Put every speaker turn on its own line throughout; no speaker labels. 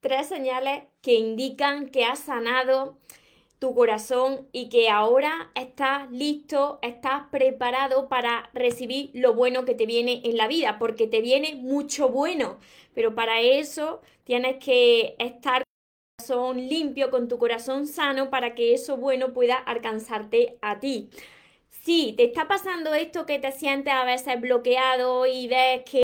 tres señales que indican que has sanado tu corazón y que ahora estás listo, estás preparado para recibir lo bueno que te viene en la vida, porque te viene mucho bueno, pero para eso tienes que estar con tu corazón limpio, con tu corazón sano, para que eso bueno pueda alcanzarte a ti. Si te está pasando esto que te sientes a veces bloqueado y ves que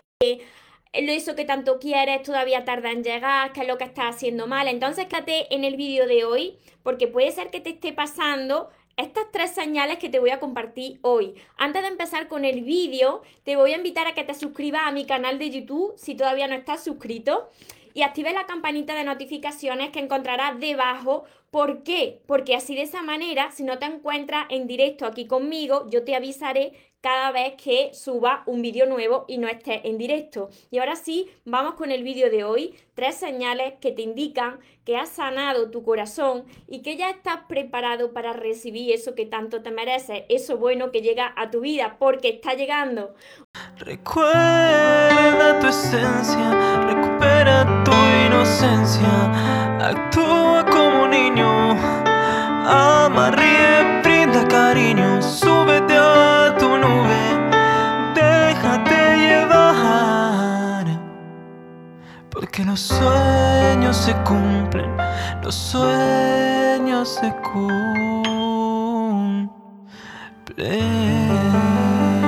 eso que tanto quieres todavía tarda en llegar, que es lo que estás haciendo mal. Entonces, quédate en el vídeo de hoy, porque puede ser que te esté pasando estas tres señales que te voy a compartir hoy. Antes de empezar con el vídeo, te voy a invitar a que te suscribas a mi canal de YouTube si todavía no estás suscrito y actives la campanita de notificaciones que encontrarás debajo. ¿Por qué? Porque así de esa manera, si no te encuentras en directo aquí conmigo, yo te avisaré cada vez que suba un vídeo nuevo y no esté en directo. Y ahora sí, vamos con el vídeo de hoy. Tres señales que te indican que has sanado tu corazón y que ya estás preparado para recibir eso que tanto te mereces, eso bueno que llega a tu vida, porque está llegando.
Recuerda tu esencia, recupera tu inocencia, actúa como niño, ama, ríe, brinda cariño, súbete a tu Que los sueños se cumplen, los sueños se cumplen.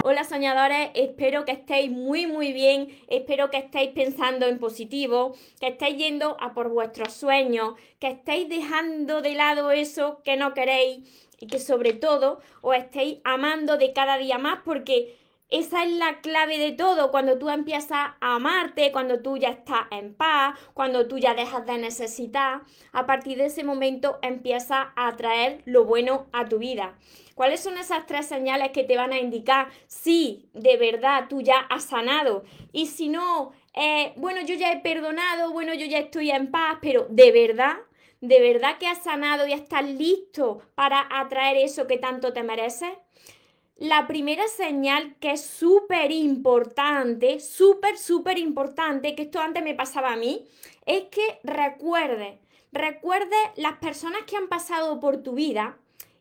Hola soñadores, espero que estéis muy muy bien, espero que estéis pensando en positivo, que estéis yendo a por vuestros sueños, que estéis dejando de lado eso que no queréis y que sobre todo os estéis amando de cada día más porque esa es la clave de todo, cuando tú empiezas a amarte, cuando tú ya estás en paz, cuando tú ya dejas de necesitar, a partir de ese momento empiezas a atraer lo bueno a tu vida. ¿Cuáles son esas tres señales que te van a indicar si de verdad tú ya has sanado? Y si no, eh, bueno, yo ya he perdonado, bueno, yo ya estoy en paz, pero de verdad, de verdad que has sanado y estás listo para atraer eso que tanto te mereces. La primera señal que es súper importante, súper, súper importante, que esto antes me pasaba a mí, es que recuerde, recuerde las personas que han pasado por tu vida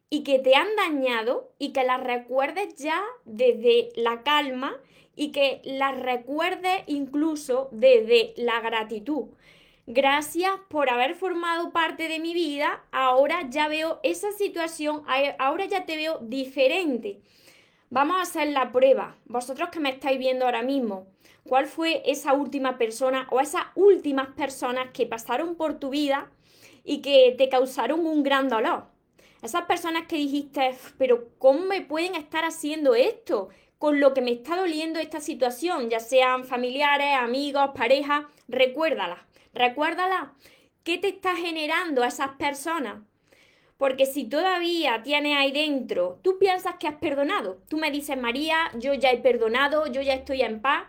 y que te han dañado y que las recuerdes ya desde la calma y que las recuerdes incluso desde la gratitud. Gracias por haber formado parte de mi vida, ahora ya veo esa situación, ahora ya te veo diferente. Vamos a hacer la prueba. Vosotros que me estáis viendo ahora mismo, ¿cuál fue esa última persona o esas últimas personas que pasaron por tu vida y que te causaron un gran dolor? Esas personas que dijiste, pero ¿cómo me pueden estar haciendo esto? Con lo que me está doliendo esta situación, ya sean familiares, amigos, parejas, recuérdalas, recuérdalas. ¿Qué te está generando a esas personas? Porque si todavía tienes ahí dentro, tú piensas que has perdonado. Tú me dices, María, yo ya he perdonado, yo ya estoy en paz.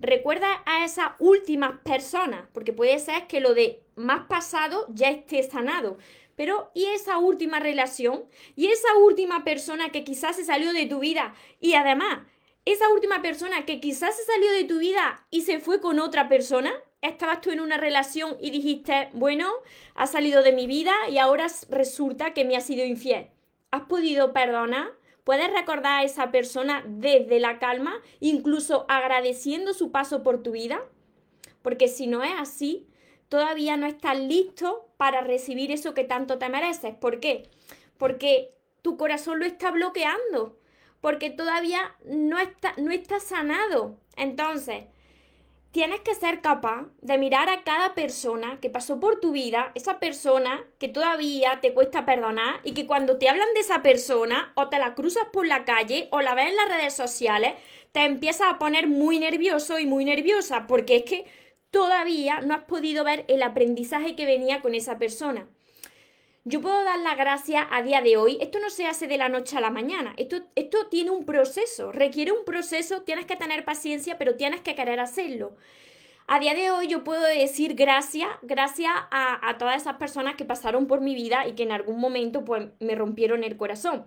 Recuerda a esas últimas personas, porque puede ser que lo de más pasado ya esté sanado. Pero, ¿y esa última relación? ¿Y esa última persona que quizás se salió de tu vida? Y además, esa última persona que quizás se salió de tu vida y se fue con otra persona, estabas tú en una relación y dijiste, bueno, ha salido de mi vida y ahora resulta que me ha sido infiel. ¿Has podido perdonar? ¿Puedes recordar a esa persona desde la calma, incluso agradeciendo su paso por tu vida? Porque si no es así, todavía no estás listo para recibir eso que tanto te mereces. ¿Por qué? Porque tu corazón lo está bloqueando, porque todavía no está, no está sanado. Entonces, tienes que ser capaz de mirar a cada persona que pasó por tu vida, esa persona que todavía te cuesta perdonar y que cuando te hablan de esa persona o te la cruzas por la calle o la ves en las redes sociales, te empiezas a poner muy nervioso y muy nerviosa porque es que todavía no has podido ver el aprendizaje que venía con esa persona. Yo puedo dar la gracia a día de hoy. Esto no se hace de la noche a la mañana. Esto, esto tiene un proceso, requiere un proceso. Tienes que tener paciencia, pero tienes que querer hacerlo. A día de hoy yo puedo decir gracias, gracias a, a, todas esas personas que pasaron por mi vida y que en algún momento pues, me rompieron el corazón.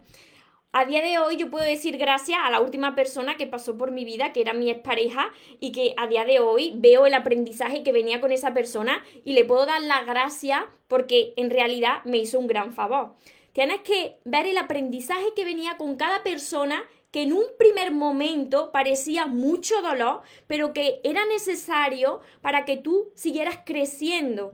A día de hoy yo puedo decir gracias a la última persona que pasó por mi vida, que era mi expareja, y que a día de hoy veo el aprendizaje que venía con esa persona y le puedo dar las gracias porque en realidad me hizo un gran favor. Tienes que ver el aprendizaje que venía con cada persona que en un primer momento parecía mucho dolor, pero que era necesario para que tú siguieras creciendo.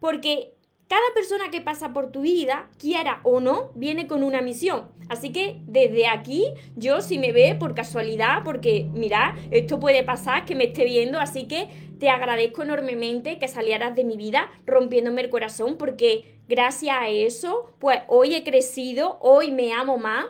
Porque cada persona que pasa por tu vida, quiera o no, viene con una misión. Así que desde aquí, yo si me ve por casualidad, porque mira, esto puede pasar, que me esté viendo, así que te agradezco enormemente que salieras de mi vida rompiéndome el corazón, porque gracias a eso, pues hoy he crecido, hoy me amo más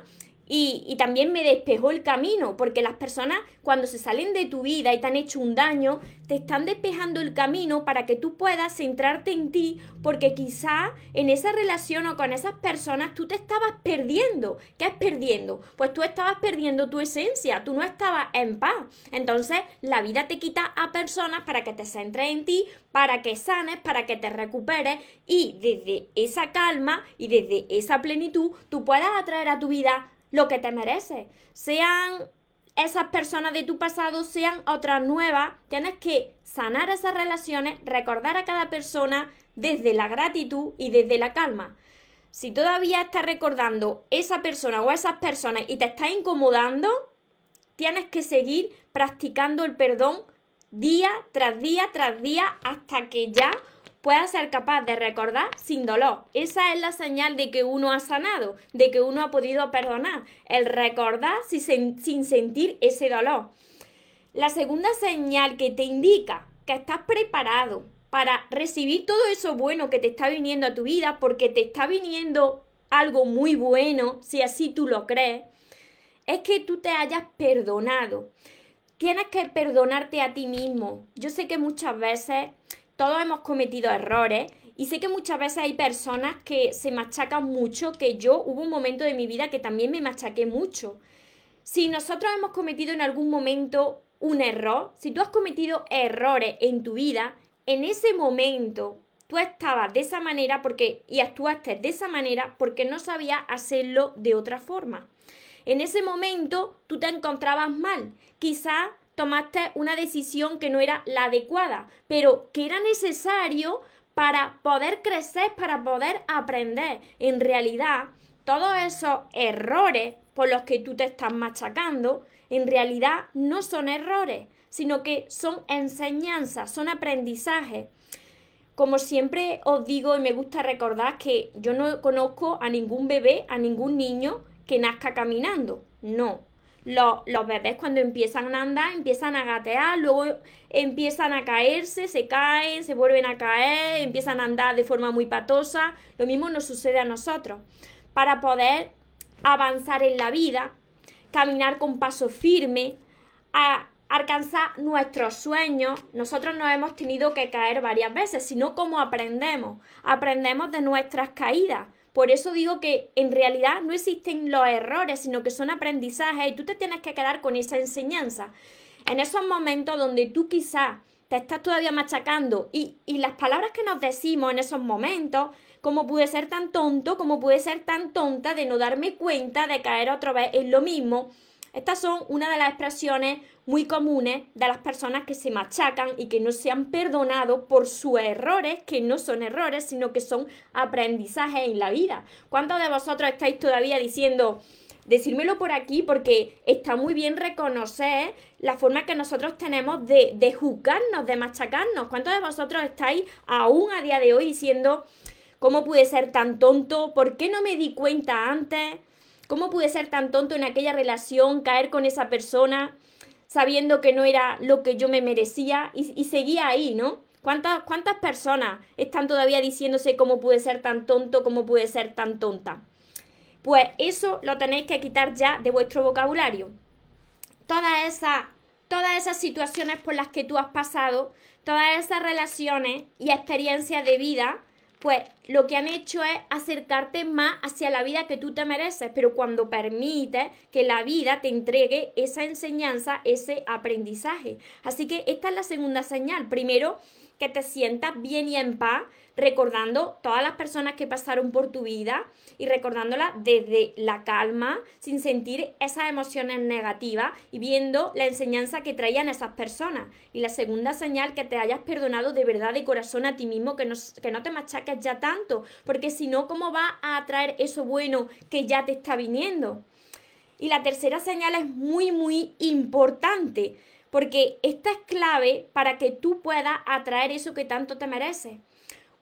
y, también me despejó el camino, porque las personas cuando se salen de tu vida y te han hecho un daño, te están despejando el camino para que tú puedas centrarte en ti, porque quizá en esa relación o con esas personas tú te estabas perdiendo. ¿Qué es perdiendo? Pues tú estabas perdiendo tu esencia, tú no estabas en paz. Entonces la vida te quita a personas para que te centres en ti, para que sanes, para que te recuperes y desde esa calma y desde esa plenitud tú puedas atraer a tu vida lo que te mereces. Sean esas personas de tu pasado, sean otras nuevas, tienes que sanar esas relaciones, recordar a cada persona desde la gratitud y desde la calma. Si todavía estás recordando esa persona o esas personas y te está incomodando, tienes que seguir practicando el perdón día tras día tras día hasta que ya pueda ser capaz de recordar sin dolor. Esa es la señal de que uno ha sanado, de que uno ha podido perdonar, el recordar sin, sentir ese dolor. La segunda señal que te indica que estás preparado para recibir todo eso bueno que te está viniendo a tu vida, porque te está viniendo algo muy bueno, si así tú lo crees, es que tú te hayas perdonado. Tienes que perdonarte a ti mismo. Yo sé que muchas veces todos hemos cometido errores y sé que muchas veces hay personas que se machacan mucho, que yo hubo un momento de mi vida que también me machaqué mucho. Si nosotros hemos cometido en algún momento un error, si tú has cometido errores en tu vida, en ese momento tú estabas de esa manera porque y actuaste de esa manera porque no sabías hacerlo de otra forma. En ese momento tú te encontrabas mal. Quizás tomaste una decisión que no era la adecuada, pero que era necesario para poder crecer, para poder aprender. En realidad, todos esos errores por los que tú te estás machacando, en realidad no son errores, sino que son enseñanzas, son aprendizajes. Como siempre os digo y me gusta recordar que yo no conozco a ningún bebé, a ningún niño que nazca caminando. No, los, bebés cuando empiezan a andar, empiezan a gatear, luego empiezan a caerse, se caen, se vuelven a caer, empiezan a andar de forma muy patosa. Lo mismo nos sucede a nosotros. Para poder avanzar en la vida, caminar con paso firme, a alcanzar nuestros sueños, nosotros nos hemos tenido que caer varias veces, sino como aprendemos. Aprendemos de nuestras caídas. Por eso digo que en realidad no existen los errores, sino que son aprendizajes y tú te tienes que quedar con esa enseñanza. En esos momentos donde tú quizás te estás todavía machacando y, y las palabras que nos decimos en esos momentos, como pude ser tan tonto, como pude ser tan tonta de no darme cuenta de caer otra vez en lo mismo, estas son una de las expresiones muy comunes de las personas que se machacan y que no se han perdonado por sus errores, que no son errores, sino que son aprendizajes en la vida. ¿Cuántos de vosotros estáis todavía diciendo, decírmelo por aquí porque está muy bien reconocer la forma que nosotros tenemos de, juzgarnos, de machacarnos. ¿Cuántos de vosotros estáis aún a día de hoy diciendo, ¿cómo pude ser tan tonto? ¿Por qué no me di cuenta antes? ¿Cómo pude ser tan tonto en aquella relación, caer con esa persona sabiendo que no era lo que yo me merecía y, seguía ahí, ¿no? ¿Cuántas, ¿Cuántas personas están todavía diciéndose cómo pude ser tan tonto, cómo pude ser tan tonta? Pues eso lo tenéis que quitar ya de vuestro vocabulario. Todas esas, todas esas situaciones por las que tú has pasado, todas esas relaciones y experiencias de vida, pues lo que han hecho es acercarte más hacia la vida que tú te mereces, pero cuando permites que la vida te entregue esa enseñanza, ese aprendizaje. Así que esta es la segunda señal. Primero, que te sientas bien y en paz recordando todas las personas que pasaron por tu vida y recordándolas desde la calma, sin sentir esas emociones negativas y viendo la enseñanza que traían esas personas. Y la segunda señal, que te hayas perdonado de verdad de corazón a ti mismo, que no, que no te machaques ya tanto, porque si no, ¿cómo va a atraer eso bueno que ya te está viniendo? Y la tercera señal es muy, muy importante, porque esta es clave para que tú puedas atraer eso que tanto te mereces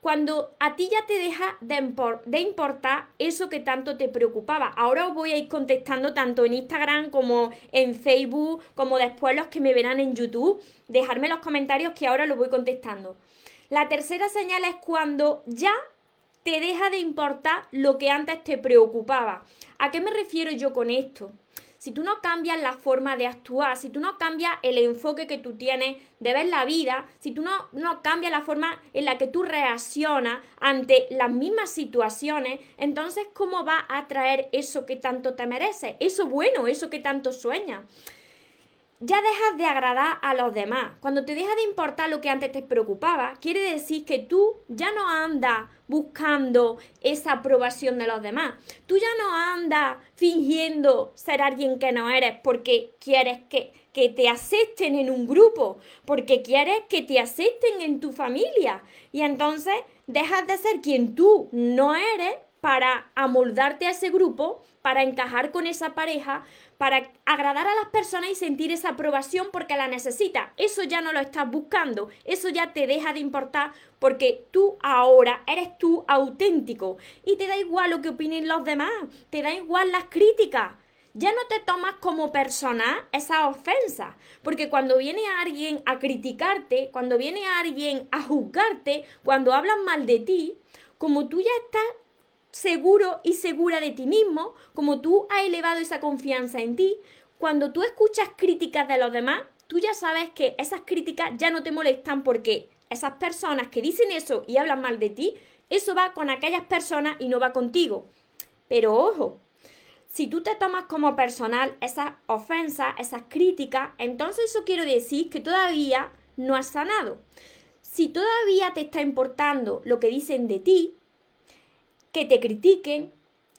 cuando a ti ya te deja de, importar eso que tanto te preocupaba. Ahora os voy a ir contestando tanto en Instagram como en Facebook, como después los que me verán en YouTube. Dejarme los comentarios que ahora los voy contestando. La tercera señal es cuando ya te deja de importar lo que antes te preocupaba. ¿A qué me refiero yo con esto? Si tú no cambias la forma de actuar, si tú no cambias el enfoque que tú tienes de ver la vida, si tú no, no cambias la forma en la que tú reaccionas ante las mismas situaciones, entonces ¿cómo va a traer eso que tanto te merece? Eso bueno, eso que tanto sueñas ya dejas de agradar a los demás. Cuando te deja de importar lo que antes te preocupaba, quiere decir que tú ya no andas buscando esa aprobación de los demás. Tú ya no andas fingiendo ser alguien que no eres porque quieres que, que te acepten en un grupo, porque quieres que te acepten en tu familia. Y entonces dejas de ser quien tú no eres para amoldarte a ese grupo, para encajar con esa pareja, para agradar a las personas y sentir esa aprobación porque la necesita. Eso ya no lo estás buscando, eso ya te deja de importar porque tú ahora eres tú auténtico y te da igual lo que opinen los demás, te da igual las críticas. Ya no te tomas como persona esa ofensa, porque cuando viene alguien a criticarte, cuando viene alguien a juzgarte, cuando hablan mal de ti, como tú ya estás seguro y segura de ti mismo, como tú has elevado esa confianza en ti, cuando tú escuchas críticas de los demás, tú ya sabes que esas críticas ya no te molestan porque esas personas que dicen eso y hablan mal de ti, eso va con aquellas personas y no va contigo. Pero ojo, si tú te tomas como personal esas ofensas, esas críticas, entonces eso quiere decir que todavía no has sanado. Si todavía te está importando lo que dicen de ti, que te critiquen,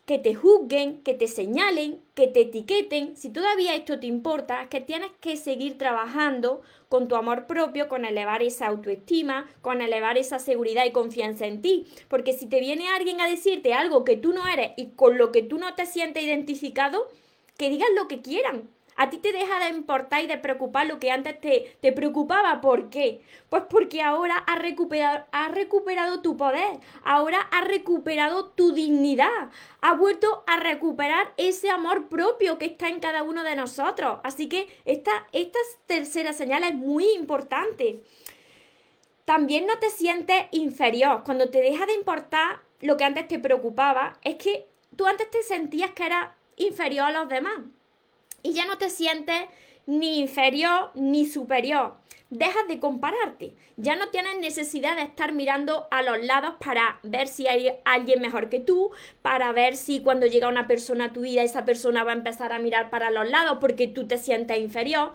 que te juzguen, que te señalen, que te etiqueten, si todavía esto te importa, es que tienes que seguir trabajando con tu amor propio, con elevar esa autoestima, con elevar esa seguridad y confianza en ti. Porque si te viene alguien a decirte algo que tú no eres y con lo que tú no te sientes identificado, que digan lo que quieran, a ti te deja de importar y de preocupar lo que antes te, te preocupaba. ¿Por qué? Pues porque ahora has recuperado, recuperado tu poder, ahora has recuperado tu dignidad, has vuelto a recuperar ese amor propio que está en cada uno de nosotros. Así que esta, esta tercera señal es muy importante. También no te sientes inferior. Cuando te deja de importar lo que antes te preocupaba, es que tú antes te sentías que eras inferior a los demás y ya no te sientes ni inferior ni superior. Dejas de compararte. Ya no tienes necesidad de estar mirando a los lados para ver si hay alguien mejor que tú, para ver si cuando llega una persona a tu vida esa persona va a empezar a mirar para los lados porque tú te sientes inferior.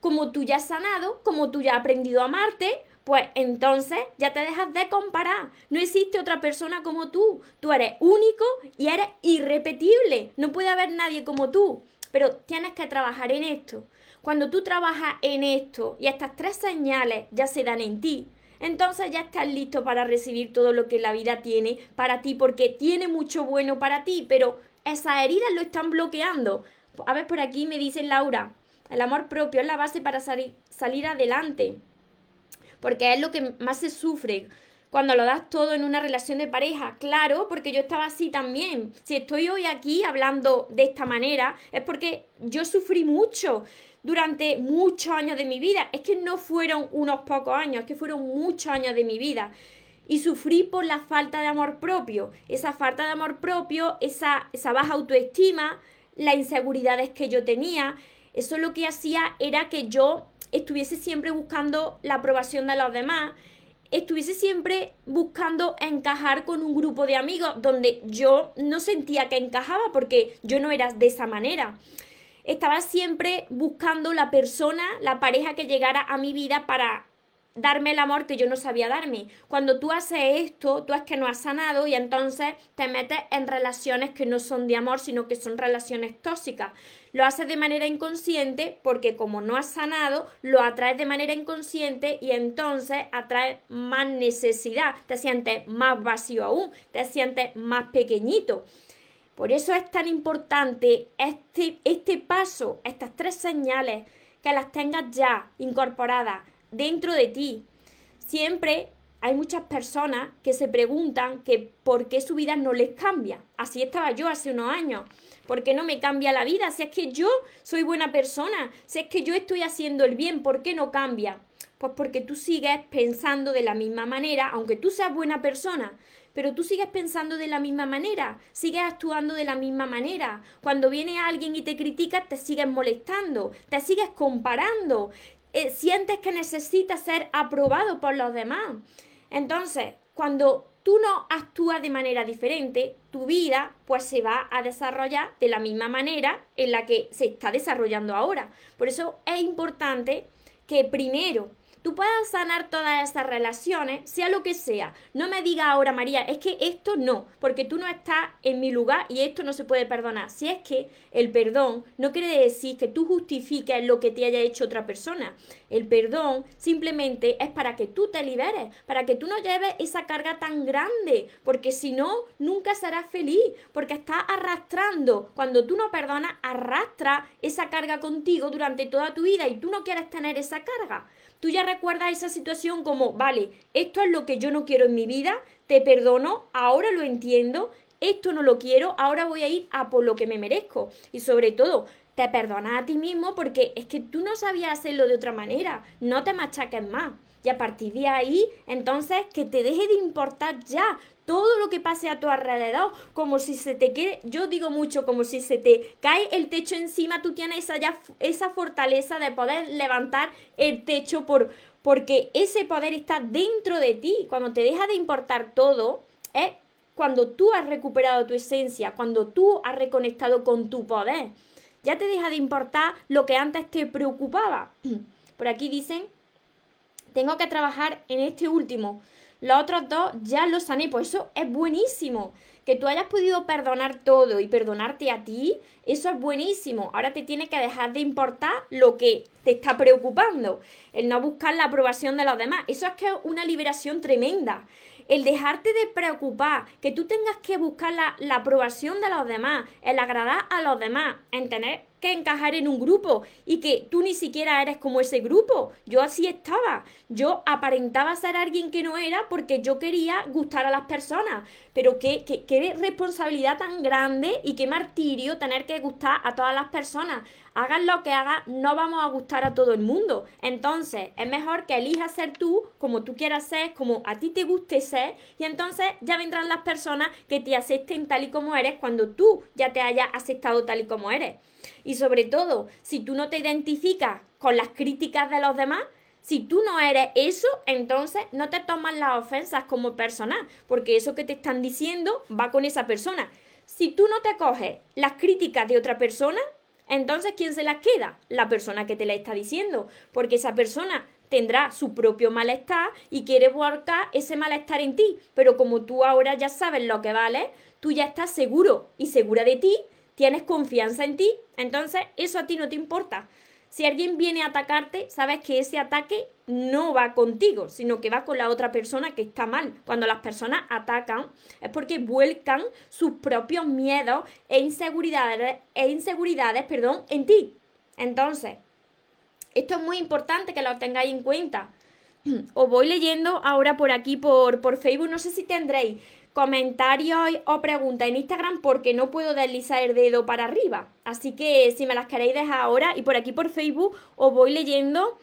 Como tú ya has sanado, como tú ya has aprendido a amarte, pues entonces ya te dejas de comparar. No existe otra persona como tú. Tú eres único y eres irrepetible. No puede haber nadie como tú. Pero tienes que trabajar en esto. Cuando tú trabajas en esto y estas tres señales ya se dan en ti, entonces ya estás listo para recibir todo lo que la vida tiene para ti, porque tiene mucho bueno para ti, pero esas heridas lo están bloqueando. A ver, por aquí me dice Laura, el amor propio es la base para salir adelante, porque es lo que más se sufre cuando lo das todo en una relación de pareja. Claro, porque yo estaba así también. Si estoy hoy aquí hablando de esta manera, es porque yo sufrí mucho durante muchos años de mi vida. Es que no fueron unos pocos años, es que fueron muchos años de mi vida. Y sufrí por la falta de amor propio. Esa falta de amor propio, esa, esa baja autoestima, las inseguridades que yo tenía. Eso lo que hacía era que yo estuviese siempre buscando la aprobación de los demás estuviese siempre buscando encajar con un grupo de amigos donde yo no sentía que encajaba porque yo no era de esa manera. Estaba siempre buscando la persona, la pareja que llegara a mi vida para darme el amor que yo no sabía darme. Cuando tú haces esto, tú es que no has sanado y entonces te metes en relaciones que no son de amor, sino que son relaciones tóxicas. Lo haces de manera inconsciente porque como no has sanado, lo atraes de manera inconsciente y entonces atraes más necesidad, te sientes más vacío aún, te sientes más pequeñito. Por eso es tan importante este, este paso, estas tres señales, que las tengas ya incorporadas dentro de ti. Siempre hay muchas personas que se preguntan que por qué su vida no les cambia. Así estaba yo hace unos años. ¿Por qué no me cambia la vida? Si es que yo soy buena persona, si es que yo estoy haciendo el bien, ¿por qué no cambia? Pues porque tú sigues pensando de la misma manera, aunque tú seas buena persona, pero tú sigues pensando de la misma manera, sigues actuando de la misma manera. Cuando viene alguien y te critica, te sigues molestando, te sigues comparando, eh, sientes que necesitas ser aprobado por los demás. Entonces, cuando tú no actúas de manera diferente, tu vida pues se va a desarrollar de la misma manera en la que se está desarrollando ahora. Por eso es importante que primero tú puedas sanar todas esas relaciones, sea lo que sea. No me diga ahora, María, es que esto no, porque tú no estás en mi lugar y esto no se puede perdonar. Si es que el perdón no quiere decir que tú justifiques lo que te haya hecho otra persona. El perdón simplemente es para que tú te liberes, para que tú no lleves esa carga tan grande, porque si no, nunca serás feliz, porque estás arrastrando. Cuando tú no perdonas, arrastra esa carga contigo durante toda tu vida y tú no quieres tener esa carga. Tú ya recuerdas esa situación como, vale, esto es lo que yo no quiero en mi vida, te perdono, ahora lo entiendo, esto no lo quiero, ahora voy a ir a por lo que me merezco. Y sobre todo, te perdonas a ti mismo porque es que tú no sabías hacerlo de otra manera, no te machaques más. Y a partir de ahí, entonces, que te deje de importar ya todo lo que pase a tu alrededor, como si se te quede, yo digo mucho, como si se te cae el techo encima, tú tienes esa, esa fortaleza de poder levantar el techo por, porque ese poder está dentro de ti. Cuando te deja de importar todo, es cuando tú has recuperado tu esencia, cuando tú has reconectado con tu poder. Ya te deja de importar lo que antes te preocupaba. Por aquí dicen, tengo que trabajar en este último los otros dos ya los sané, pues eso es buenísimo. Que tú hayas podido perdonar todo y perdonarte a ti, eso es buenísimo. Ahora te tiene que dejar de importar lo que te está preocupando, el no buscar la aprobación de los demás. Eso es que es una liberación tremenda el dejarte de preocupar, que tú tengas que buscar la, la, aprobación de los demás, el agradar a los demás, en tener que encajar en un grupo y que tú ni siquiera eres como ese grupo. Yo así estaba. Yo aparentaba ser alguien que no era porque yo quería gustar a las personas. Pero qué, qué, qué responsabilidad tan grande y qué martirio tener que gustar a todas las personas. Hagas lo que hagas, no vamos a gustar a todo el mundo. Entonces, es mejor que elijas ser tú como tú quieras ser, como a ti te guste ser, y entonces ya vendrán las personas que te acepten tal y como eres cuando tú ya te hayas aceptado tal y como eres. Y sobre todo, si tú no te identificas con las críticas de los demás, si tú no eres eso, entonces no te tomas las ofensas como personal, porque eso que te están diciendo va con esa persona. Si tú no te coges las críticas de otra persona, entonces ¿quién se las queda? La persona que te la está diciendo, porque esa persona tendrá su propio malestar y quiere volcar ese malestar en ti, pero como tú ahora ya sabes lo que vale, tú ya estás seguro y segura de ti tienes confianza en ti, entonces eso a ti no te importa. Si alguien viene a atacarte, sabes que ese ataque no va contigo, sino que va con la otra persona que está mal. Cuando las personas atacan es porque vuelcan sus propios miedos e inseguridades, e inseguridades perdón, en ti. Entonces, esto es muy importante que lo tengáis en cuenta. Os voy leyendo ahora por aquí, por, por Facebook, no sé si tendréis comentarios o preguntas en Instagram porque no puedo deslizar el dedo para arriba. Así que si me las queréis dejar ahora y por aquí por Facebook os voy leyendo.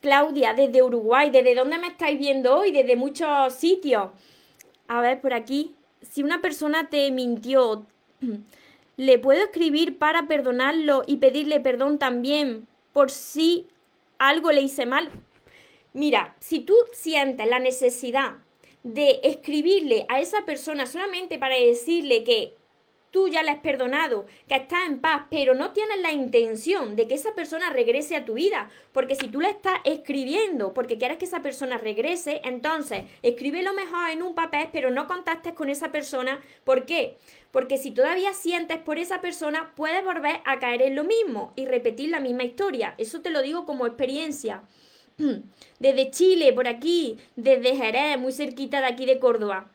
Claudia, desde Uruguay, ¿desde dónde me estáis viendo hoy? Desde muchos sitios. A ver, por aquí. Si una persona te mintió, ¿le puedo escribir para perdonarlo y pedirle perdón también por si algo le hice mal? Mira, si tú sientes la necesidad de escribirle a esa persona solamente para decirle que tú ya le has perdonado, que estás en paz, pero no tienes la intención de que esa persona regrese a tu vida, porque si tú le estás escribiendo porque quieres que esa persona regrese, entonces escríbelo mejor en un papel, pero no contactes con esa persona. ¿Por qué? Porque si todavía sientes por esa persona, puedes volver a caer en lo mismo y repetir la misma historia. Eso te lo digo como experiencia. Desde Chile, por aquí, desde Jerez, muy cerquita de aquí de Córdoba.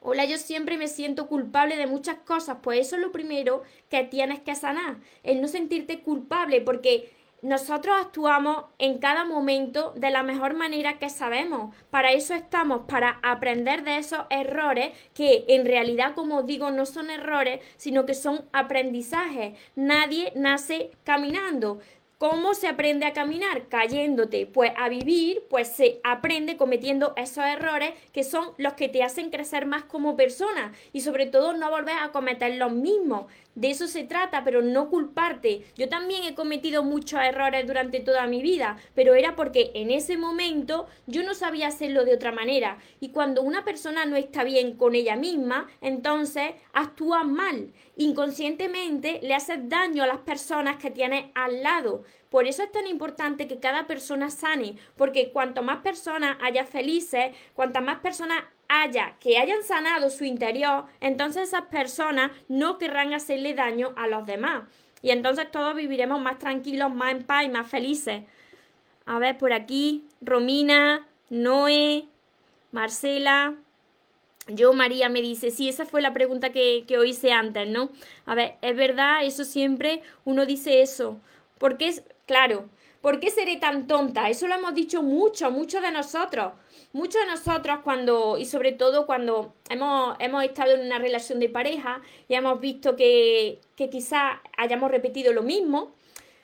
Hola, yo siempre me siento culpable de muchas cosas, pues eso es lo primero que tienes que sanar, el no sentirte culpable, porque nosotros actuamos en cada momento de la mejor manera que sabemos. Para eso estamos, para aprender de esos errores que en realidad, como digo, no son errores, sino que son aprendizajes. Nadie nace caminando. ¿Cómo se aprende a caminar? Cayéndote. Pues a vivir, pues se aprende cometiendo esos errores que son los que te hacen crecer más como persona y sobre todo no volver a cometer los mismos. De eso se trata, pero no culparte. Yo también he cometido muchos errores durante toda mi vida, pero era porque en ese momento yo no sabía hacerlo de otra manera. Y cuando una persona no está bien con ella misma, entonces actúa mal. Inconscientemente le haces daño a las personas que tienes al lado. Por eso es tan importante que cada persona sane, porque cuanto más personas haya felices, cuantas más personas haya que hayan sanado su interior, entonces esas personas no querrán hacerle daño a los demás. Y entonces todos viviremos más tranquilos, más en paz y más felices. A ver, por aquí, Romina, Noé, Marcela. Yo, María, me dice, sí, esa fue la pregunta que, que hice antes, ¿no? A ver, es verdad, eso siempre uno dice eso. Porque es, claro, ¿por qué seré tan tonta? Eso lo hemos dicho mucho, muchos de nosotros. Muchos de nosotros cuando, y sobre todo cuando hemos, hemos estado en una relación de pareja y hemos visto que, que quizás hayamos repetido lo mismo,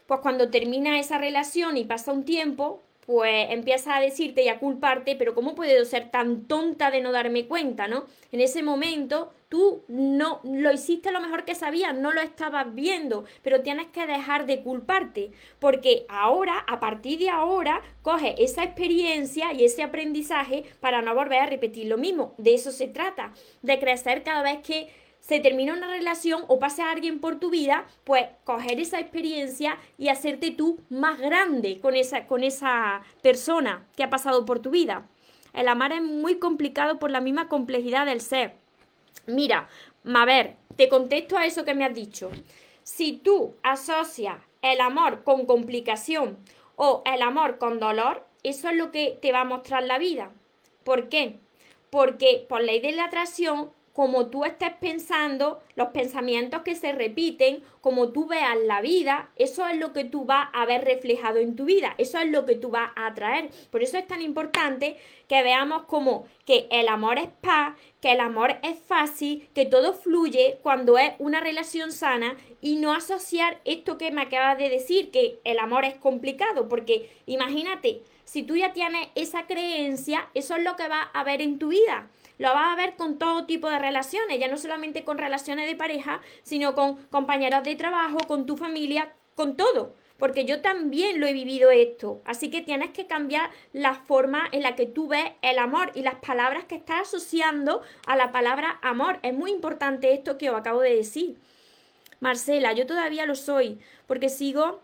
pues cuando termina esa relación y pasa un tiempo, pues empieza a decirte y a culparte, pero ¿cómo puedo ser tan tonta de no darme cuenta, no? En ese momento tú no lo hiciste lo mejor que sabías, no lo estabas viendo, pero tienes que dejar de culparte, porque ahora, a partir de ahora, coge esa experiencia y ese aprendizaje para no volver a repetir lo mismo. De eso se trata, de crecer cada vez que se termina una relación o pasa alguien por tu vida, pues coger esa experiencia y hacerte tú más grande con esa, con esa persona que ha pasado por tu vida. El amar es muy complicado por la misma complejidad del ser. Mira, a ver, te contesto a eso que me has dicho. Si tú asocias el amor con complicación o el amor con dolor, eso es lo que te va a mostrar la vida. ¿Por qué? Porque por ley de la atracción como tú estés pensando, los pensamientos que se repiten, como tú veas la vida, eso es lo que tú vas a ver reflejado en tu vida, eso es lo que tú vas a atraer. Por eso es tan importante que veamos como que el amor es paz, que el amor es fácil, que todo fluye cuando es una relación sana y no asociar esto que me acabas de decir, que el amor es complicado, porque imagínate, si tú ya tienes esa creencia, eso es lo que vas a ver en tu vida lo vas a ver con todo tipo de relaciones, ya no solamente con relaciones de pareja, sino con compañeros de trabajo, con tu familia, con todo. Porque yo también lo he vivido esto. Así que tienes que cambiar la forma en la que tú ves el amor y las palabras que estás asociando a la palabra amor. Es muy importante esto que os acabo de decir. Marcela, yo todavía lo soy, porque sigo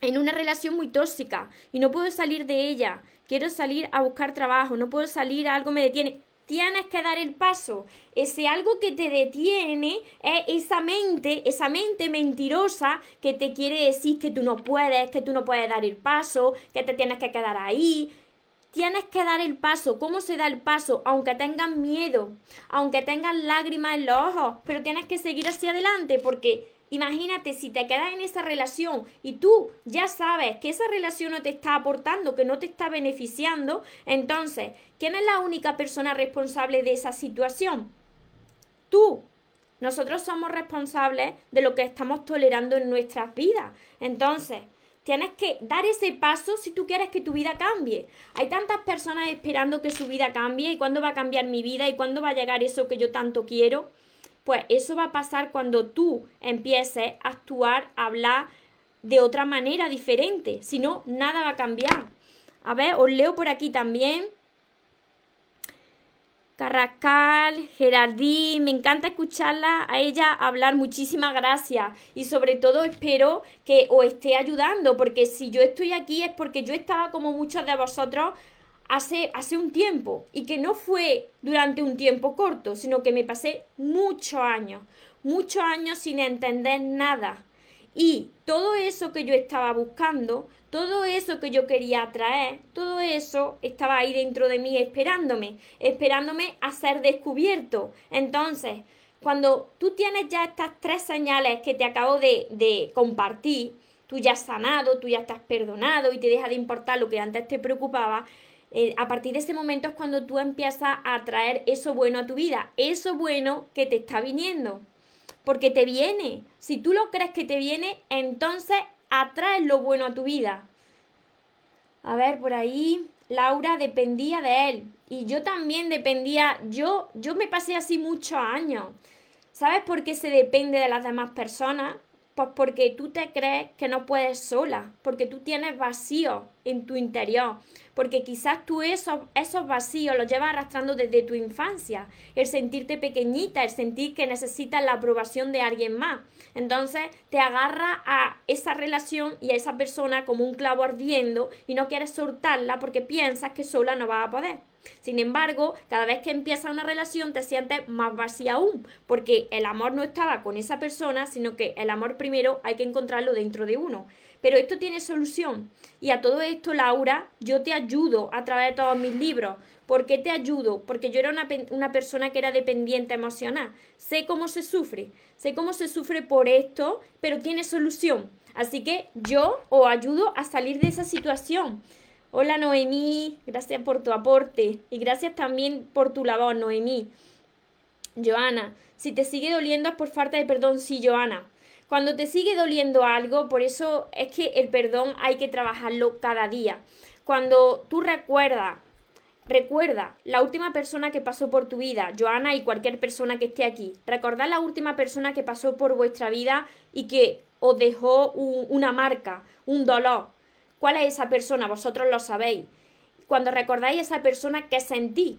en una relación muy tóxica y no puedo salir de ella. Quiero salir a buscar trabajo, no puedo salir, algo me detiene tienes que dar el paso. Ese algo que te detiene es esa mente, esa mente mentirosa que te quiere decir que tú no puedes, que tú no puedes dar el paso, que te tienes que quedar ahí. Tienes que dar el paso. ¿Cómo se da el paso? Aunque tengas miedo, aunque tengas lágrimas en los ojos, pero tienes que seguir hacia adelante porque Imagínate si te quedas en esa relación y tú ya sabes que esa relación no te está aportando, que no te está beneficiando, entonces, ¿quién es la única persona responsable de esa situación? Tú. Nosotros somos responsables de lo que estamos tolerando en nuestras vidas. Entonces, tienes que dar ese paso si tú quieres que tu vida cambie. Hay tantas personas esperando que su vida cambie y cuándo va a cambiar mi vida y cuándo va a llegar eso que yo tanto quiero. Pues eso va a pasar cuando tú empieces a actuar, a hablar de otra manera diferente. Si no, nada va a cambiar. A ver, os leo por aquí también. Carrascal, Gerardín, me encanta escucharla a ella hablar, muchísimas gracias y sobre todo espero que os esté ayudando porque si yo estoy aquí es porque yo estaba como muchos de vosotros hace, hace un tiempo y que no fue durante un tiempo corto, sino que me pasé muchos años, muchos años sin entender nada. Y todo eso que yo estaba buscando, todo eso que yo quería atraer, todo eso estaba ahí dentro de mí esperándome, esperándome a ser descubierto. Entonces, cuando tú tienes ya estas tres señales que te acabo de, de compartir, tú ya has sanado, tú ya estás perdonado y te deja de importar lo que antes te preocupaba, eh, a partir de ese momento es cuando tú empiezas a atraer eso bueno a tu vida, eso bueno que te está viniendo, porque te viene. Si tú lo crees que te viene, entonces atraes lo bueno a tu vida. A ver, por ahí, Laura dependía de él y yo también dependía, yo, yo me pasé así muchos años. ¿Sabes por qué se depende de las demás personas? Pues porque tú te crees que no puedes sola, porque tú tienes vacío en tu interior, porque quizás tú esos, esos vacíos los llevas arrastrando desde tu infancia, el sentirte pequeñita, el sentir que necesitas la aprobación de alguien más. Entonces te agarra a esa relación y a esa persona como un clavo ardiendo y no quieres soltarla porque piensas que sola no vas a poder. Sin embargo, cada vez que empieza una relación te sientes más vacía aún, porque el amor no estaba con esa persona, sino que el amor primero hay que encontrarlo dentro de uno. Pero esto tiene solución. Y a todo esto, Laura, yo te ayudo a través de todos mis libros. ¿Por qué te ayudo? Porque yo era una, una, persona que era dependiente emocional. Sé cómo se sufre, sé cómo se sufre por esto, pero tiene solución. Así que yo os ayudo a salir de esa situación. Hola Noemí, gracias por tu aporte y gracias también por tu labor, Noemí. Joana, si te sigue doliendo es por falta de perdón, sí, Joana. Cuando te sigue doliendo algo, por eso es que el perdón hay que trabajarlo cada día. Cuando tú recuerdas, recuerda la última persona que pasó por tu vida, Joana y cualquier persona que esté aquí. Recordad la última persona que pasó por vuestra vida y que os dejó una marca, un dolor ¿Cuál es esa persona? Vosotros lo sabéis. Cuando recordáis a esa persona, ¿qué sentí?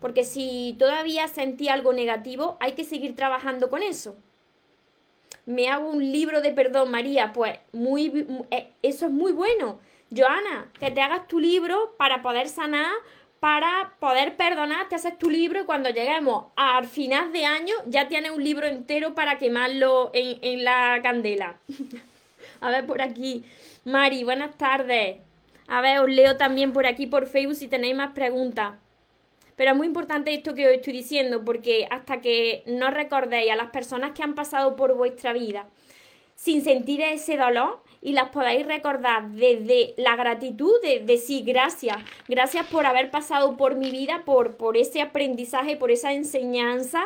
Porque si todavía sentí algo negativo, hay que seguir trabajando con eso. Me hago un libro de perdón, María, pues muy, eh, eso es muy bueno. Joana, que te hagas tu libro para poder sanar, para poder perdonar, te haces tu libro y cuando lleguemos al final de año ya tienes un libro entero para quemarlo en, en la candela. A ver por aquí. Mari, buenas tardes. A ver, os leo también por aquí por Facebook si tenéis más preguntas. Pero es muy importante esto que os estoy diciendo, porque hasta que no recordéis a las personas que han pasado por vuestra vida sin sentir ese dolor y las podáis recordar desde la gratitud de, de sí, gracias, gracias por haber pasado por mi vida, por, por ese aprendizaje, por esa enseñanza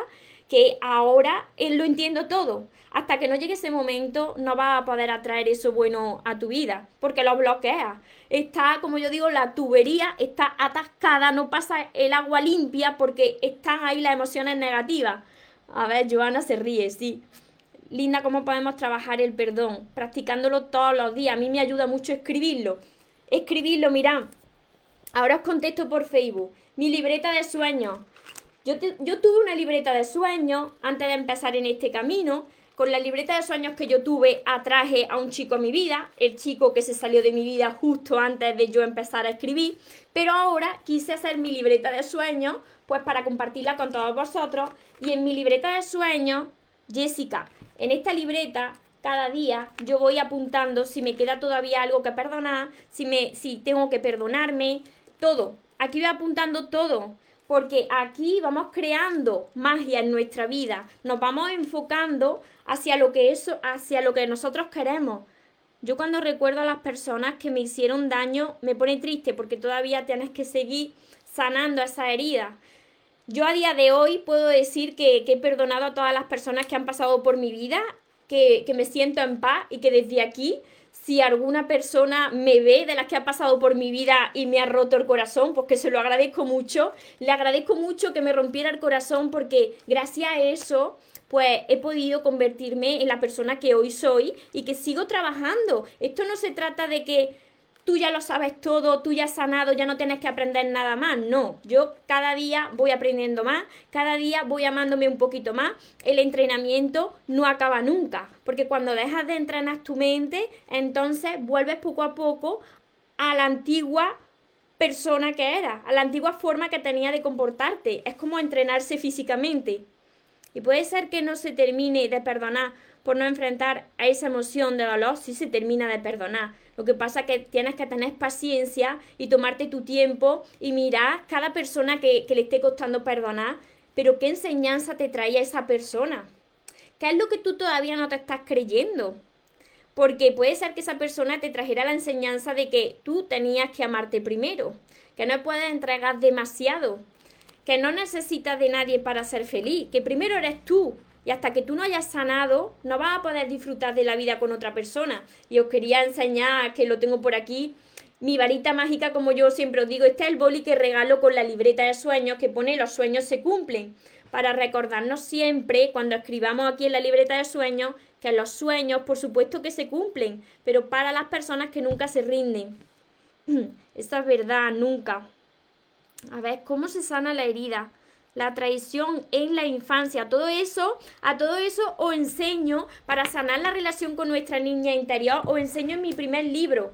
que ahora él lo entiendo todo. Hasta que no llegue ese momento no va a poder atraer eso bueno a tu vida, porque lo bloquea. Está, como yo digo, la tubería está atascada, no pasa el agua limpia porque están ahí las emociones negativas. A ver, Joana se ríe, sí. Linda, ¿cómo podemos trabajar el perdón? Practicándolo todos los días. A mí me ayuda mucho escribirlo. Escribirlo, mirad. Ahora os contesto por Facebook. Mi libreta de sueños. Yo, tuve una libreta de sueños antes de empezar en este camino. Con la libreta de sueños que yo tuve, atraje a un chico a mi vida, el chico que se salió de mi vida justo antes de yo empezar a escribir. Pero ahora quise hacer mi libreta de sueños, pues para compartirla con todos vosotros. Y en mi libreta de sueños, Jessica, en esta libreta cada día yo voy apuntando si me queda todavía algo que perdonar, si, me, si tengo que perdonarme, todo. Aquí voy apuntando todo porque aquí vamos creando magia en nuestra vida, nos vamos enfocando hacia lo que eso, hacia lo que nosotros queremos. Yo cuando recuerdo a las personas que me hicieron daño, me pone triste porque todavía tienes que seguir sanando esa herida. Yo a día de hoy puedo decir que, he perdonado a todas las personas que han pasado por mi vida, que, que me siento en paz y que desde aquí si alguna persona me ve de las que ha pasado por mi vida y me ha roto el corazón, pues que se lo agradezco mucho. Le agradezco mucho que me rompiera el corazón porque gracias a eso pues he podido convertirme en la persona que hoy soy y que sigo trabajando. Esto no se trata de que tú ya lo sabes todo, tú ya has sanado, ya no tienes que aprender nada más. No, yo cada día voy aprendiendo más, cada día voy amándome un poquito más. El entrenamiento no acaba nunca, porque cuando dejas de entrenar tu mente, entonces vuelves poco a poco a la antigua persona que era, a la antigua forma que tenía de comportarte. Es como entrenarse físicamente. Y puede ser que no se termine de perdonar por no enfrentar a esa emoción de dolor si se termina de perdonar. Lo que pasa es que tienes que tener paciencia y tomarte tu tiempo y mirar cada persona que, que le esté costando perdonar, pero qué enseñanza te traía esa persona. ¿Qué es lo que tú todavía no te estás creyendo? Porque puede ser que esa persona te trajera la enseñanza de que tú tenías que amarte primero, que no puedes entregar demasiado, que no necesitas de nadie para ser feliz, que primero eres tú y hasta que tú no hayas sanado, no vas a poder disfrutar de la vida con otra persona. Y os quería enseñar, que lo tengo por aquí, mi varita mágica, como yo siempre os digo, este es el boli que regalo con la libreta de sueños que pone los sueños se cumplen. Para recordarnos siempre, cuando escribamos aquí en la libreta de sueños, que los sueños, por supuesto que se cumplen, pero para las personas que nunca se rinden. Esta es verdad, nunca. A ver, ¿cómo se sana la herida? La traición en la infancia. Todo eso, a todo eso os enseño para sanar la relación con nuestra niña interior, os enseño en mi primer libro.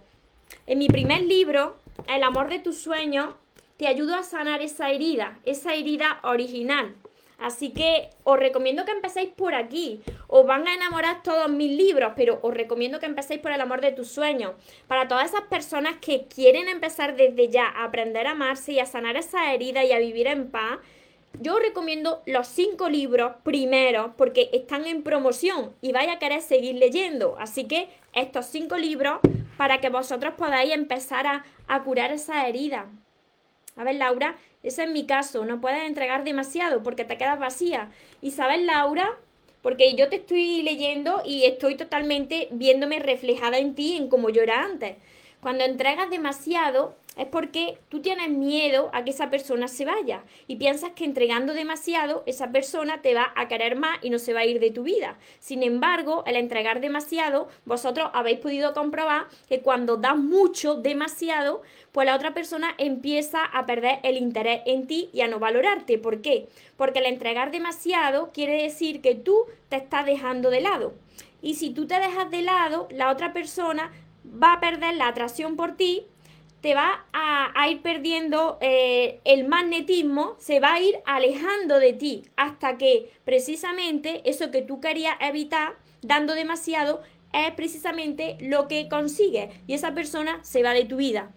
En mi primer libro, El amor de tus sueños, te ayudo a sanar esa herida, esa herida original. Así que os recomiendo que empecéis por aquí. Os van a enamorar todos mis libros, pero os recomiendo que empecéis por el amor de tus sueños. Para todas esas personas que quieren empezar desde ya a aprender a amarse y a sanar esa herida y a vivir en paz, yo recomiendo los cinco libros primero porque están en promoción y vaya a querer seguir leyendo. Así que estos cinco libros para que vosotros podáis empezar a, a curar esa herida. A ver, Laura, ese es mi caso. No puedes entregar demasiado porque te quedas vacía. Y sabes, Laura, porque yo te estoy leyendo y estoy totalmente viéndome reflejada en ti, en cómo yo era antes. Cuando entregas demasiado, es porque tú tienes miedo a que esa persona se vaya y piensas que entregando demasiado esa persona te va a querer más y no se va a ir de tu vida. Sin embargo, al entregar demasiado, vosotros habéis podido comprobar que cuando das mucho, demasiado, pues la otra persona empieza a perder el interés en ti y a no valorarte. ¿Por qué? Porque al entregar demasiado quiere decir que tú te estás dejando de lado. Y si tú te dejas de lado, la otra persona va a perder la atracción por ti te va a, ir perdiendo eh, el magnetismo, se va a ir alejando de ti hasta que precisamente eso que tú querías evitar dando demasiado es precisamente lo que consigues y esa persona se va de tu vida.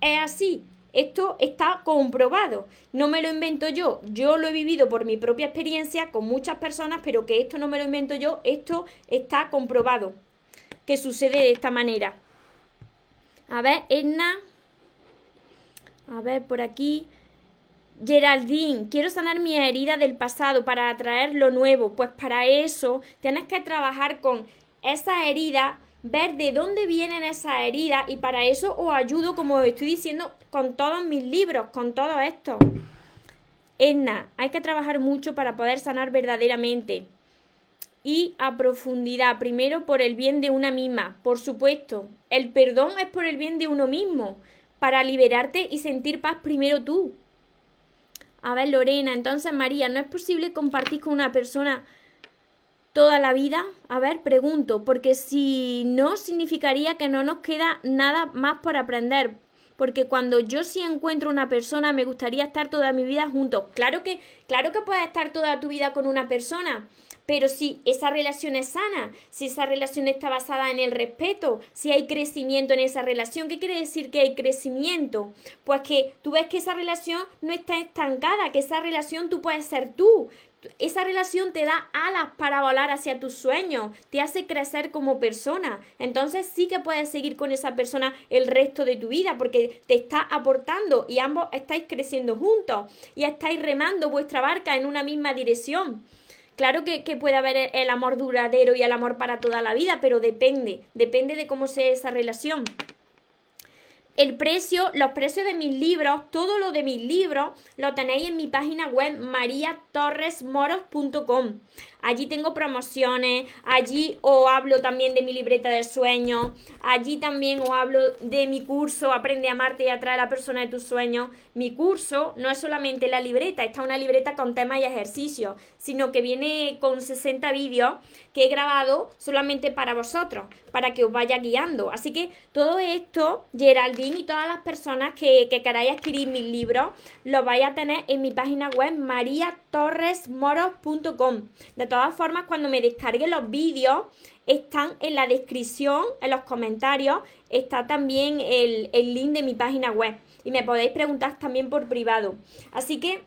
Es así, esto está comprobado, no me lo invento yo, yo lo he vivido por mi propia experiencia con muchas personas, pero que esto no me lo invento yo, esto está comprobado, que sucede de esta manera. A ver, Edna. A ver, por aquí. Geraldine, quiero sanar mi herida del pasado para atraer lo nuevo. Pues para eso tienes que trabajar con esa herida, ver de dónde vienen esas heridas y para eso os ayudo, como os estoy diciendo, con todos mis libros, con todo esto. Edna, hay que trabajar mucho para poder sanar verdaderamente y a profundidad, primero por el bien de una misma, por supuesto. El perdón es por el bien de uno mismo para liberarte y sentir paz primero tú. A ver, Lorena, entonces María, ¿no es posible compartir con una persona toda la vida? A ver, pregunto, porque si no, significaría que no nos queda nada más por aprender. Porque cuando yo sí encuentro una persona, me gustaría estar toda mi vida juntos. Claro que, claro que puedes estar toda tu vida con una persona, pero si esa relación es sana, si esa relación está basada en el respeto, si hay crecimiento en esa relación, ¿qué quiere decir que hay crecimiento? Pues que tú ves que esa relación no está estancada, que esa relación tú puedes ser tú, esa relación te da alas para volar hacia tus sueños, te hace crecer como persona. Entonces sí que puedes seguir con esa persona el resto de tu vida porque te está aportando y ambos estáis creciendo juntos y estáis remando vuestra barca en una misma dirección. Claro que, puede haber el amor duradero y el amor para toda la vida, pero depende, depende de cómo sea esa relación. El precio, los precios de mis libros, todo lo de mis libros, lo tenéis en mi página web mariatorresmoros.com. Allí tengo promociones, allí os hablo también de mi libreta de sueños, allí también os hablo de mi curso Aprende a amarte y atraer a la persona de tus sueños. Mi curso no es solamente la libreta, está una libreta con temas y ejercicios, sino que viene con 60 vídeos que he grabado solamente para vosotros, para que os vaya guiando. Así que todo esto, Geraldine y todas las personas que, que queráis adquirir mis libros, lo vais a tener en mi página web mariatorresmoros.com. De todas formas, cuando me descargue los vídeos, están en la descripción, en los comentarios, está también el, el link de mi página web. Y me podéis preguntar también por privado. Así que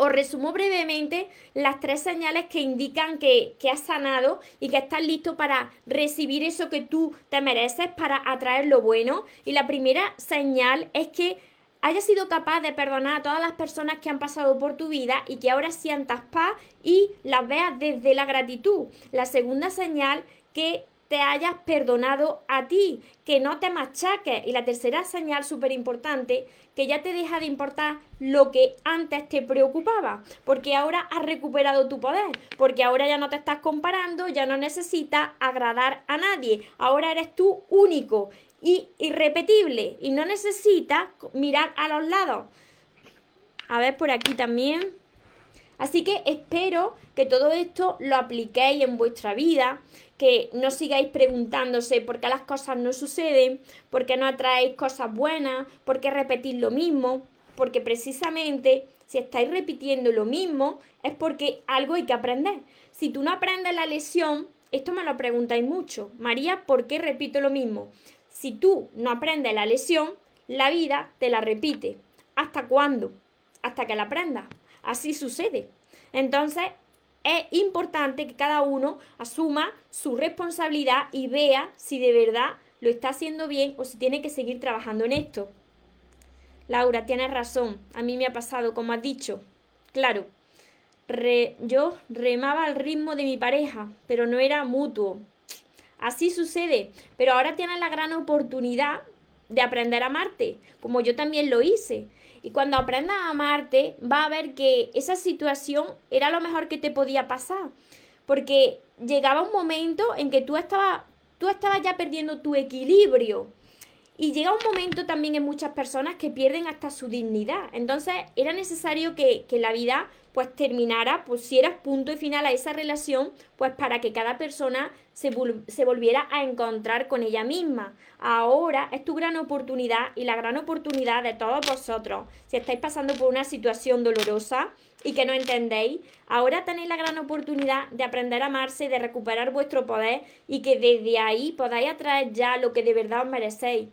os resumo brevemente las tres señales que indican que, que, has sanado y que estás listo para recibir eso que tú te mereces, para atraer lo bueno. Y la primera señal es que hayas sido capaz de perdonar a todas las personas que han pasado por tu vida y que ahora sientas paz y las veas desde la gratitud. La segunda señal que te hayas perdonado a ti, que no te machaques. Y la tercera señal súper importante, que ya te deja de importar lo que antes te preocupaba, porque ahora has recuperado tu poder, porque ahora ya no te estás comparando, ya no necesitas agradar a nadie, ahora eres tú único y irrepetible y no necesita mirar a los lados. A ver por aquí también. Así que espero que todo esto lo apliquéis en vuestra vida, que no sigáis preguntándose por qué las cosas no suceden, por qué no atraéis cosas buenas, por qué repetís lo mismo, porque precisamente si estáis repitiendo lo mismo es porque algo hay que aprender. Si tú no aprendes la lección, esto me lo preguntáis mucho, María, ¿por qué repito lo mismo? Si tú no aprendes la lección, la vida te la repite. ¿Hasta cuándo? Hasta que la aprendas. Así sucede. Entonces, es importante que cada uno asuma su responsabilidad y vea si de verdad lo está haciendo bien o si tiene que seguir trabajando en esto. Laura, tienes razón. A mí me ha pasado, como has dicho. Claro, yo remaba al ritmo de mi pareja, pero no era mutuo. Así sucede, pero ahora tienes la gran oportunidad de aprender a amarte, como yo también lo hice. Y cuando aprendas a amarte, va a ver que esa situación era lo mejor que te podía pasar. Porque llegaba un momento en que tú estabas, tú estabas ya perdiendo tu equilibrio. Y llega un momento también en muchas personas que pierden hasta su dignidad. Entonces era necesario que, que la vida pues terminara, pusieras punto y final a esa relación, pues para que cada persona se, se, volviera a encontrar con ella misma. Ahora es tu gran oportunidad y la gran oportunidad de todos vosotros. Si estáis pasando por una situación dolorosa y que no entendéis, ahora tenéis la gran oportunidad de aprender a amarse, de recuperar vuestro poder y que desde ahí podáis atraer ya lo que de verdad os merecéis.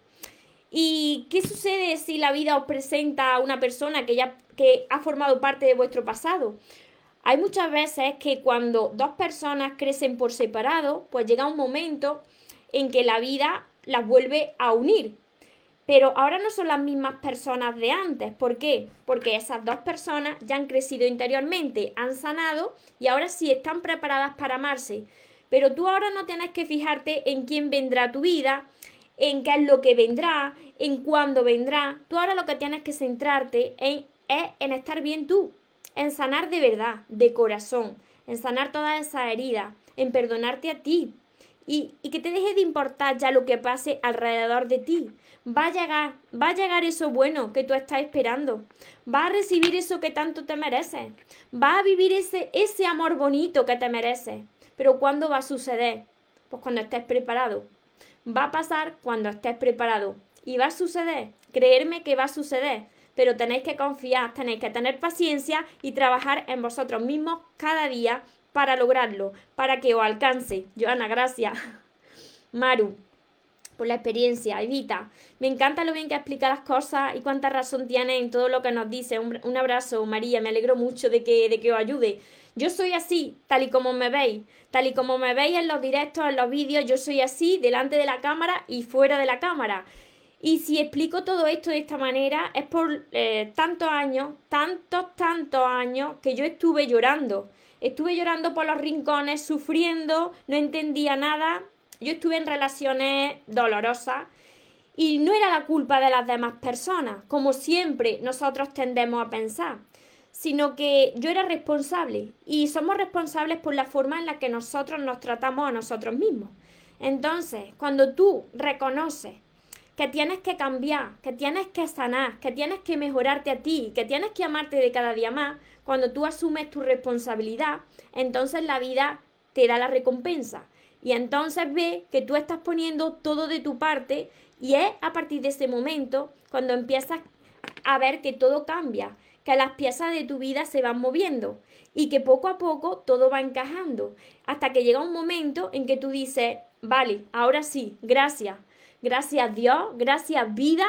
¿Y qué sucede si la vida os presenta a una persona que ya que ha formado parte de vuestro pasado? Hay muchas veces que cuando dos personas crecen por separado, pues llega un momento en que la vida las vuelve a unir. Pero ahora no son las mismas personas de antes. ¿Por qué? Porque esas dos personas ya han crecido interiormente, han sanado y ahora sí están preparadas para amarse. Pero tú ahora no tienes que fijarte en quién vendrá tu vida, en qué es lo que vendrá, en cuándo vendrá. Tú ahora lo que tienes que centrarte en, es en estar bien tú, en sanar de verdad, de corazón, en sanar todas esas heridas, en perdonarte a ti y, que te deje de importar ya lo que pase alrededor de ti. Va a llegar, va a llegar eso bueno que tú estás esperando. Va a recibir eso que tanto te mereces. Va a vivir ese, ese amor bonito que te mereces. Pero ¿cuándo va a suceder? Pues cuando estés preparado. Va a pasar cuando estés preparado. Y va a suceder. Creerme que va a suceder. Pero tenéis que confiar, tenéis que tener paciencia y trabajar en vosotros mismos cada día para lograrlo, para que os alcance. Joana, gracias. Maru, por la experiencia. Evita, me encanta lo bien que explica las cosas y cuánta razón tiene en todo lo que nos dice. Un, un, abrazo, María, me alegro mucho de que, de que os ayude. Yo soy así, tal y como me veis, tal y como me veis en los directos, en los vídeos, yo soy así, delante de la cámara y fuera de la cámara. Y si explico todo esto de esta manera es por eh, tantos años, tantos, tantos años que yo estuve llorando. Estuve llorando por los rincones, sufriendo, no entendía nada. Yo estuve en relaciones dolorosas y no era la culpa de las demás personas, como siempre nosotros tendemos a pensar, sino que yo era responsable y somos responsables por la forma en la que nosotros nos tratamos a nosotros mismos. Entonces, cuando tú reconoces que tienes que cambiar, que tienes que sanar, que tienes que mejorarte a ti, que tienes que amarte de cada día más, cuando tú asumes tu responsabilidad, entonces la vida te da la recompensa. Y entonces ve que tú estás poniendo todo de tu parte y es a partir de ese momento cuando empiezas a ver que todo cambia, que las piezas de tu vida se van moviendo y que poco a poco todo va encajando, hasta que llega un momento en que tú dices, vale, ahora sí, gracias, gracias Dios, gracias vida,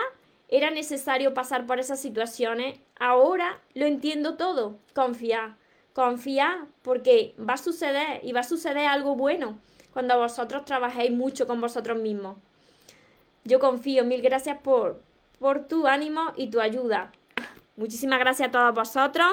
era necesario pasar por esas situaciones, ahora lo entiendo todo, confía, confía porque va a suceder y va a suceder algo bueno cuando vosotros trabajéis mucho con vosotros mismos. Yo confío, mil gracias por, por tu ánimo y tu ayuda. Muchísimas gracias a todos vosotros.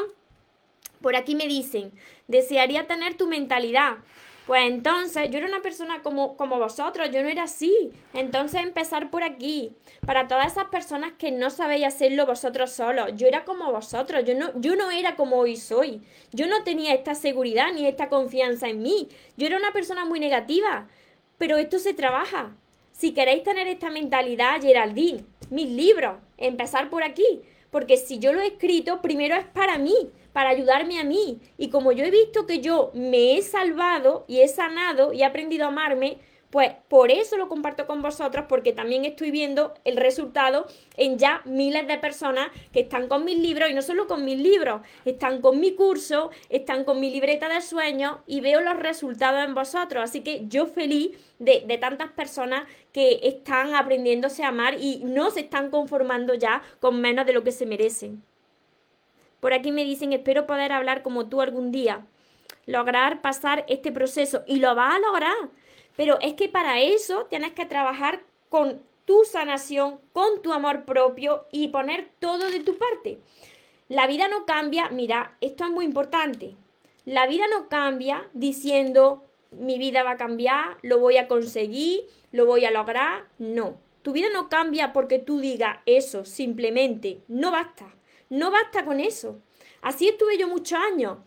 Por aquí me dicen, desearía tener tu mentalidad. Pues entonces, yo era una persona como, como vosotros, yo no era así. Entonces, empezar por aquí. Para todas esas personas que no sabéis hacerlo vosotros solos, yo era como vosotros, yo no, yo no era como hoy soy. Yo no tenía esta seguridad ni esta confianza en mí. Yo era una persona muy negativa. Pero esto se trabaja. Si queréis tener esta mentalidad, Geraldine, mis libros, empezar por aquí. Porque si yo lo he escrito, primero es para mí para ayudarme a mí. Y como yo he visto que yo me he salvado y he sanado y he aprendido a amarme, pues por eso lo comparto con vosotros, porque también estoy viendo el resultado en ya miles de personas que están con mis libros y no solo con mis libros, están con mi curso, están con mi libreta de sueños y veo los resultados en vosotros. Así que yo feliz de, de tantas personas que están aprendiéndose a amar y no se están conformando ya con menos de lo que se merecen. Por aquí me dicen, espero poder hablar como tú algún día, lograr pasar este proceso y lo vas a lograr. Pero es que para eso tienes que trabajar con tu sanación, con tu amor propio y poner todo de tu parte. La vida no cambia, mira, esto es muy importante. La vida no cambia diciendo mi vida va a cambiar, lo voy a conseguir, lo voy a lograr. No, tu vida no cambia porque tú digas eso, simplemente, no basta. No basta con eso. Así estuve yo muchos años.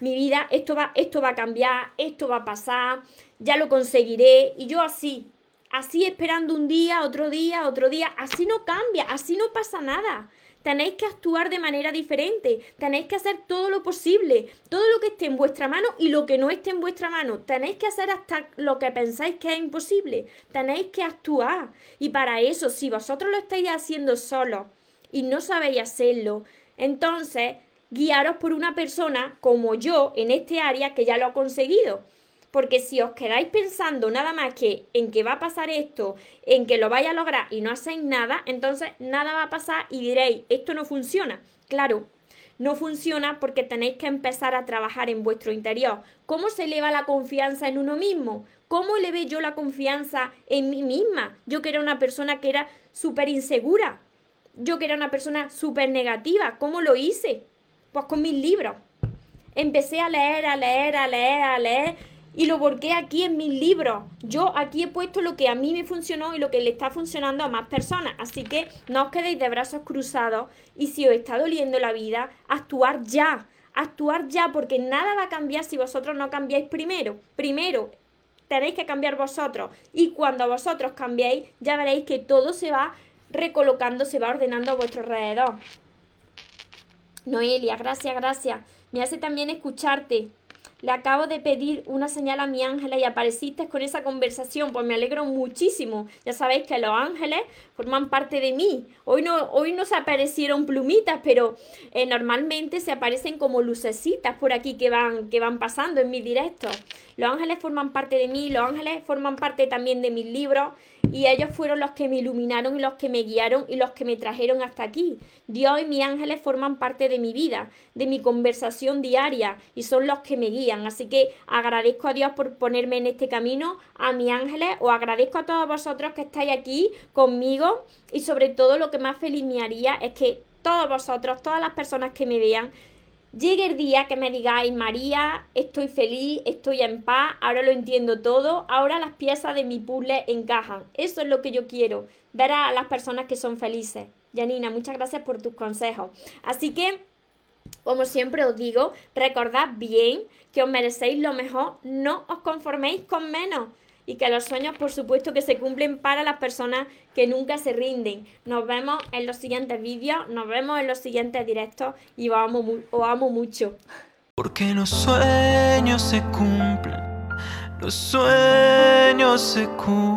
Mi vida, esto va, esto va a cambiar, esto va a pasar, ya lo conseguiré. Y yo así, así esperando un día, otro día, otro día. Así no cambia, así no pasa nada. Tenéis que actuar de manera diferente, tenéis que hacer todo lo posible, todo lo que esté en vuestra mano y lo que no esté en vuestra mano. Tenéis que hacer hasta lo que pensáis que es imposible, tenéis que actuar. Y para eso, si vosotros lo estáis haciendo solos, y no sabéis hacerlo, entonces guiaros por una persona como yo en este área que ya lo ha conseguido. Porque si os quedáis pensando nada más que en que va a pasar esto, en que lo vais a lograr y no hacéis nada, entonces nada va a pasar y diréis, esto no funciona. Claro, no funciona porque tenéis que empezar a trabajar en vuestro interior. ¿Cómo se eleva la confianza en uno mismo? ¿Cómo le ve yo la confianza en mí misma? Yo que era una persona que era súper insegura. Yo que era una persona súper negativa, ¿cómo lo hice? Pues con mis libros. Empecé a leer, a leer, a leer, a leer y lo volqué aquí en mis libros. Yo aquí he puesto lo que a mí me funcionó y lo que le está funcionando a más personas. Así que no os quedéis de brazos cruzados y si os está doliendo la vida, actuar ya. Actuar ya porque nada va a cambiar si vosotros no cambiáis primero. Primero tenéis que cambiar vosotros y cuando vosotros cambiéis ya veréis que todo se va recolocando, se va ordenando a vuestro alrededor. Noelia, gracias, gracias. Me hace también escucharte. Le acabo de pedir una señal a mi ángela y apareciste con esa conversación, pues me alegro muchísimo. Ya sabéis que los ángeles forman parte de mí. Hoy no, hoy no se aparecieron plumitas, pero eh, normalmente se aparecen como lucecitas por aquí que van, que van pasando en mi directo. Los ángeles forman parte de mí, los ángeles forman parte también de mis libros y ellos fueron los que me iluminaron y los que me guiaron y los que me trajeron hasta aquí. Dios y mis ángeles forman parte de mi vida, de mi conversación diaria y son los que me guían. Así que agradezco a Dios por ponerme en este camino, a mis ángeles, o agradezco a todos vosotros que estáis aquí conmigo y sobre todo lo que más feliz me haría es que todos vosotros, todas las personas que me vean, Llegue el día que me digáis, María, estoy feliz, estoy en paz, ahora lo entiendo todo, ahora las piezas de mi puzzle encajan. Eso es lo que yo quiero, ver a las personas que son felices. Janina, muchas gracias por tus consejos. Así que Como siempre os digo, recordad bien que os merecéis lo mejor, no os conforméis con menos y que los sueños por supuesto que se cumplen para las personas que nunca se rinden. Nos vemos en los siguientes vídeos, nos vemos en los siguientes directos y os amo, os amo mucho.
Porque los sueños se cumplen, los sueños se cumplen.